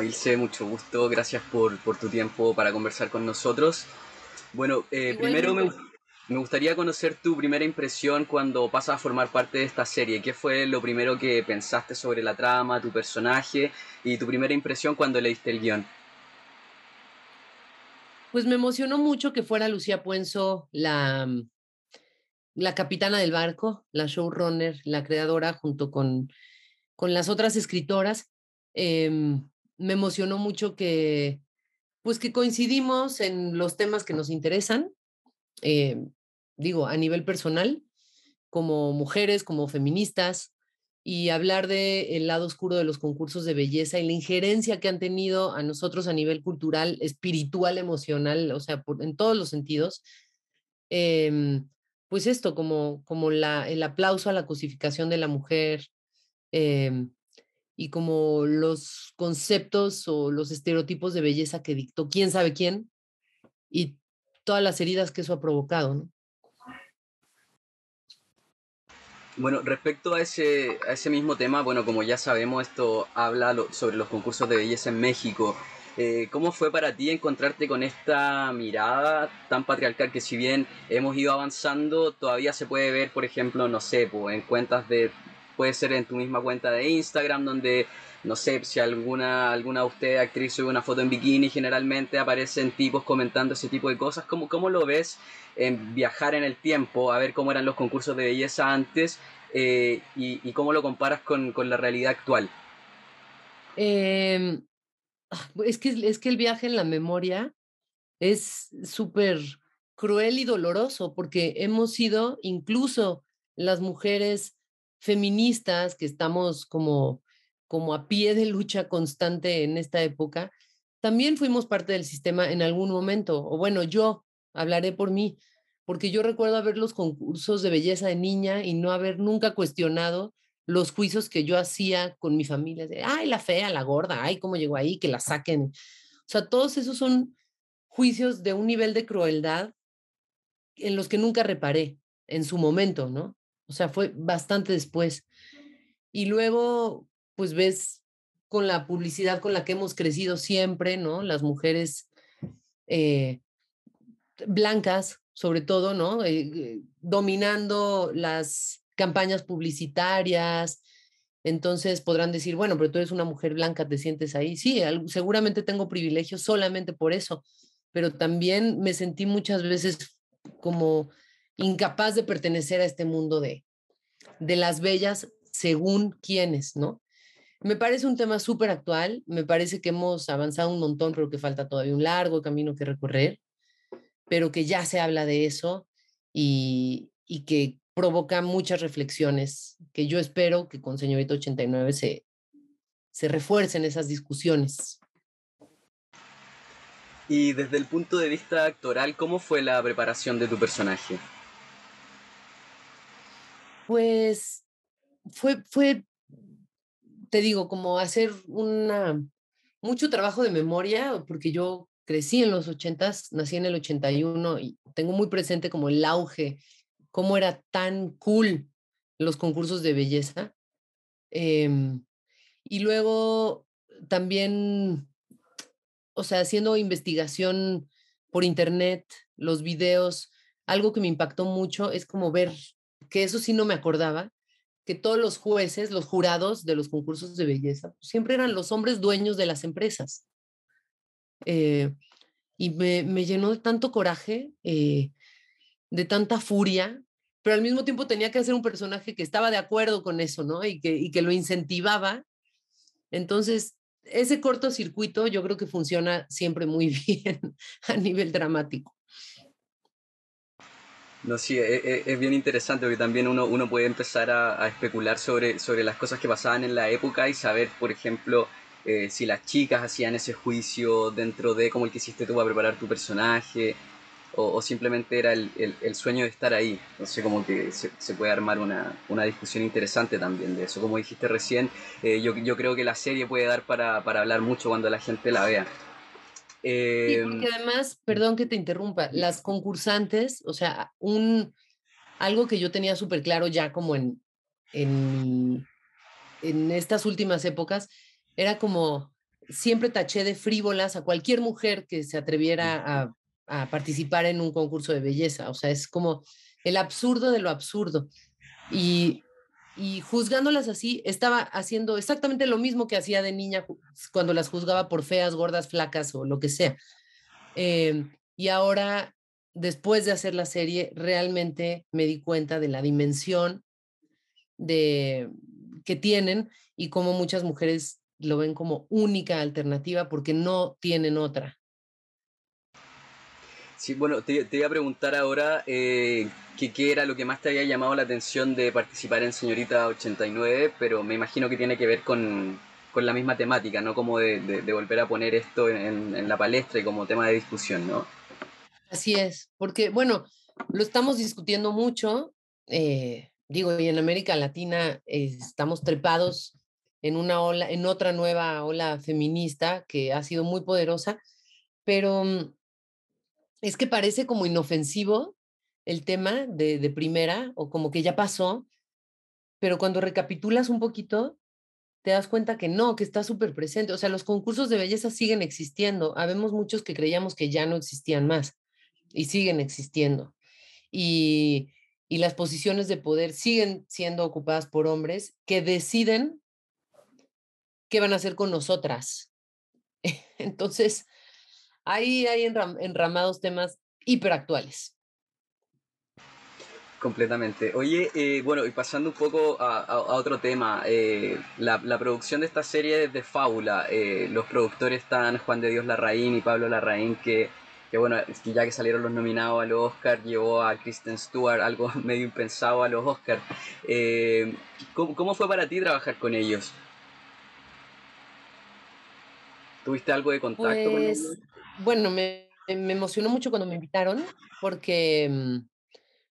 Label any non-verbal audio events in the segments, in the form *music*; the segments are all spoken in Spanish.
Bueno, Ilse, mucho gusto. Gracias por, por tu tiempo para conversar con nosotros. Bueno, eh, primero me, me, gustaría conocer tu primera impresión cuando pasas a formar parte de esta serie. ¿Qué fue lo primero que pensaste sobre la trama, tu personaje y tu primera impresión cuando leíste el guion? Pues me emocionó mucho que fuera Lucía Puenzo la, la capitana del barco, la showrunner, la creadora, junto con, con las otras escritoras. Em, me emocionó mucho que, pues que coincidimos en los temas que nos interesan, eh, digo, a nivel personal, como mujeres, como feministas, y hablar del el lado oscuro de los concursos de belleza y la injerencia que han tenido a nosotros a nivel cultural, espiritual, emocional, o sea, en todos los sentidos. Em, pues esto, como, como la, el aplauso a la cosificación de la mujer em, y como los conceptos o los estereotipos de belleza que dictó quién sabe quién y todas las heridas que eso ha provocado, ¿no? Bueno, respecto a ese, a ese mismo tema, bueno, como ya sabemos, esto habla sobre los concursos de belleza en México. Eh, ¿Cómo fue para ti encontrarte con esta mirada tan patriarcal que si bien hemos ido avanzando, todavía se puede ver, por ejemplo, no sé, pues, en cuentas de, puede ser en tu misma cuenta de Instagram, donde, no sé, si alguna, alguna de ustedes, actriz, sube una foto en bikini, generalmente aparecen tipos comentando ese tipo de cosas. ¿Cómo, cómo lo ves en viajar en el tiempo, a ver cómo eran los concursos de belleza antes eh, y, cómo lo comparas con, con la realidad actual? Ah, es que, es que el viaje en la memoria es súper cruel y doloroso porque hemos sido incluso las mujeres feministas que estamos como, como a pie de lucha constante en esta época, también fuimos parte del sistema en algún momento, o bueno, yo hablaré por mí, porque yo recuerdo haber los concursos de belleza de niña y no haber nunca cuestionado los juicios que yo hacía con mi familia, de, ay, la fea, la gorda, ay, cómo llegó ahí, que la saquen. O sea, todos esos son juicios de un nivel de crueldad en los que nunca reparé en su momento, ¿no? O sea, fue bastante después. Y luego, pues ves con la publicidad con la que hemos crecido siempre, ¿no? Las mujeres eh, blancas, sobre todo, ¿no? Eh, eh, dominando las campañas publicitarias. Entonces podrán decir, bueno, pero tú eres una mujer blanca, te sientes ahí. Sí, seguramente tengo privilegios solamente por eso, pero también me sentí muchas veces como incapaz de pertenecer a este mundo de, de las bellas según quienes, ¿no? Me parece un tema súper actual, me parece que hemos avanzado un montón, pero que falta todavía un largo camino que recorrer, pero que ya se habla de eso y, y que provoca muchas reflexiones que yo espero que con Señorita 89 se, se refuercen esas discusiones. Y desde el punto de vista actoral, ¿cómo fue la preparación de tu personaje? Pues fue, fue, te digo, como hacer una, mucho trabajo de memoria, porque yo crecí en los 80 nací en el 81 y tengo muy presente como el auge cómo era tan cool los concursos de belleza. Em, y luego también, o sea, haciendo investigación por internet, los videos, algo que me impactó mucho es como ver, que eso sí no me acordaba, que todos los jueces, los jurados de los concursos de belleza, siempre eran los hombres dueños de las empresas. Eh, y me, me, llenó de tanto coraje eh, de tanta furia, pero al mismo tiempo tenía que hacer un personaje que estaba de acuerdo con eso, ¿no? Y que, y que lo incentivaba. Entonces, ese cortocircuito yo creo que funciona siempre muy *laughs* bien a nivel dramático. No, sí, es, e, es, bien interesante porque también uno, uno puede empezar a, especular sobre, sobre las cosas que pasaban en la época y saber, por ejemplo, eh, si las chicas hacían ese juicio dentro de cómo el que hiciste tú a preparar tu personaje, o, simplemente era el, el, sueño de estar ahí. Entonces como que se, se puede armar una, una, discusión interesante también de eso. Como dijiste recién, eh, yo, yo, creo que la serie puede dar para, para, hablar mucho cuando la gente la vea. Eh, sí, porque además, perdón que te interrumpa, las concursantes, o sea, un, algo que yo tenía súper claro ya como en, en, en estas últimas épocas, era como siempre taché de frívolas a cualquier mujer que se atreviera a, participar en un concurso de belleza. O sea, es como el absurdo de lo absurdo. Y, y juzgándolas así, estaba haciendo exactamente lo mismo que hacía de niña cuando las juzgaba por feas, gordas, flacas o lo que sea. Em, y ahora, después de hacer la serie, realmente me di cuenta de la dimensión de, que tienen y cómo muchas mujeres lo ven como única alternativa porque no tienen otra. Sí, bueno, te, iba a preguntar ahora eh, qué era lo que más te había llamado la atención de participar en Señorita 89, pero me imagino que tiene que ver con, la misma temática, ¿no? Como de, volver a poner esto en, la palestra y como tema de discusión, ¿no? Así es, porque, bueno, lo estamos discutiendo mucho, eh, digo, y en América Latina eh, estamos trepados en una ola, en otra nueva ola feminista que ha sido muy poderosa, pero mm, es que parece como inofensivo el tema de, de primera o como que ya pasó, pero cuando recapitulas un poquito, te das cuenta que no, que está súper presente. O sea, los concursos de belleza siguen existiendo. Habemos muchos que creíamos que ya no existían más y siguen existiendo. Y, y las posiciones de poder siguen siendo ocupadas por hombres que deciden qué van a hacer con nosotras. *laughs* Entonces, ahí hay enramados temas hiperactuales. Completamente. Oye, eh, bueno, y pasando un poco a, otro tema, eh, la, producción de esta serie es de fábula. Eh, los productores están Juan de Dios Larraín y Pablo Larraín, que, que bueno, ya que salieron los nominados a los Oscars, llevó a Kristen Stewart, algo *laughs* medio impensado a los Oscars. ¿cómo, ¿Cómo fue para ti trabajar con ellos? ¿Tuviste algo de contacto con ellos? Pues, bueno, me, emocionó mucho cuando me invitaron porque, mm,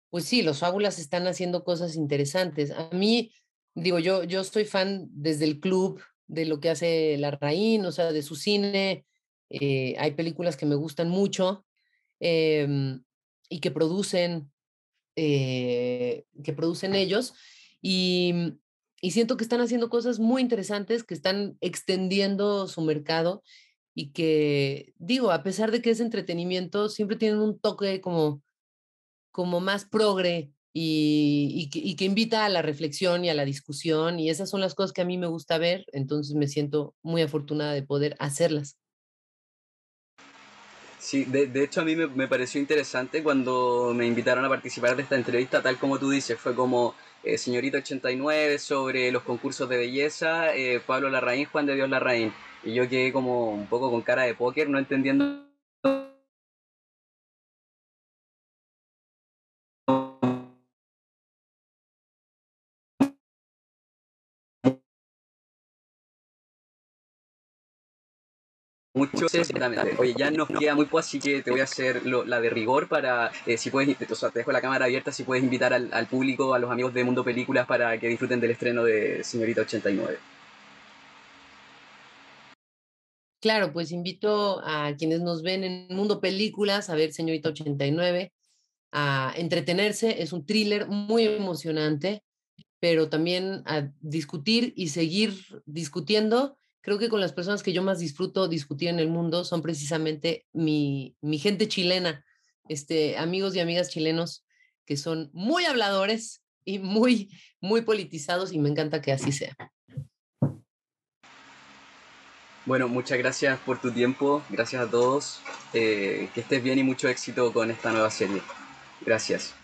pues sí, los fábulas están haciendo cosas interesantes. A mí, digo, yo, yo estoy fan desde el club de lo que hace La Raín, o sea, de su cine. Eh, hay películas que me gustan mucho em, y que producen, eh, que producen ellos. Y, y siento que están haciendo cosas muy interesantes, que están extendiendo su mercado y que, digo, a pesar de que es entretenimiento, siempre tienen un toque como, como más progre y, y, que, invita a la reflexión y a la discusión. Y esas son las cosas que a mí me gusta ver, entonces me siento muy afortunada de poder hacerlas. Sí, de, de hecho a mí me, me pareció interesante cuando me invitaron a participar de esta entrevista, tal como tú dices, fue como eh, Señorita 89 sobre los concursos de belleza, eh, Pablo Larraín, Juan de Dios Larraín. Y yo quedé como un poco con cara de póker, no entendiendo mucho Oye, ya nos queda muy poco, así que te voy a hacer la de rigor para, eh, si puedes, o sea, te dejo la cámara abierta, si puedes invitar al, al, público, a los amigos de Mundo Películas para que disfruten del estreno de Señorita 89. Claro, pues invito a quienes nos ven en Mundo Películas a ver Señorita 89, a entretenerse, es un thriller muy emocionante, pero también a discutir y seguir discutiendo creo que con las personas que yo más disfruto discutir en el mundo son precisamente mi, gente chilena, este, amigos y amigas chilenos que son muy habladores y muy, muy politizados y me encanta que así sea. Bueno, muchas gracias por tu tiempo, gracias a todos, eh, que estés bien y mucho éxito con esta nueva serie. Gracias.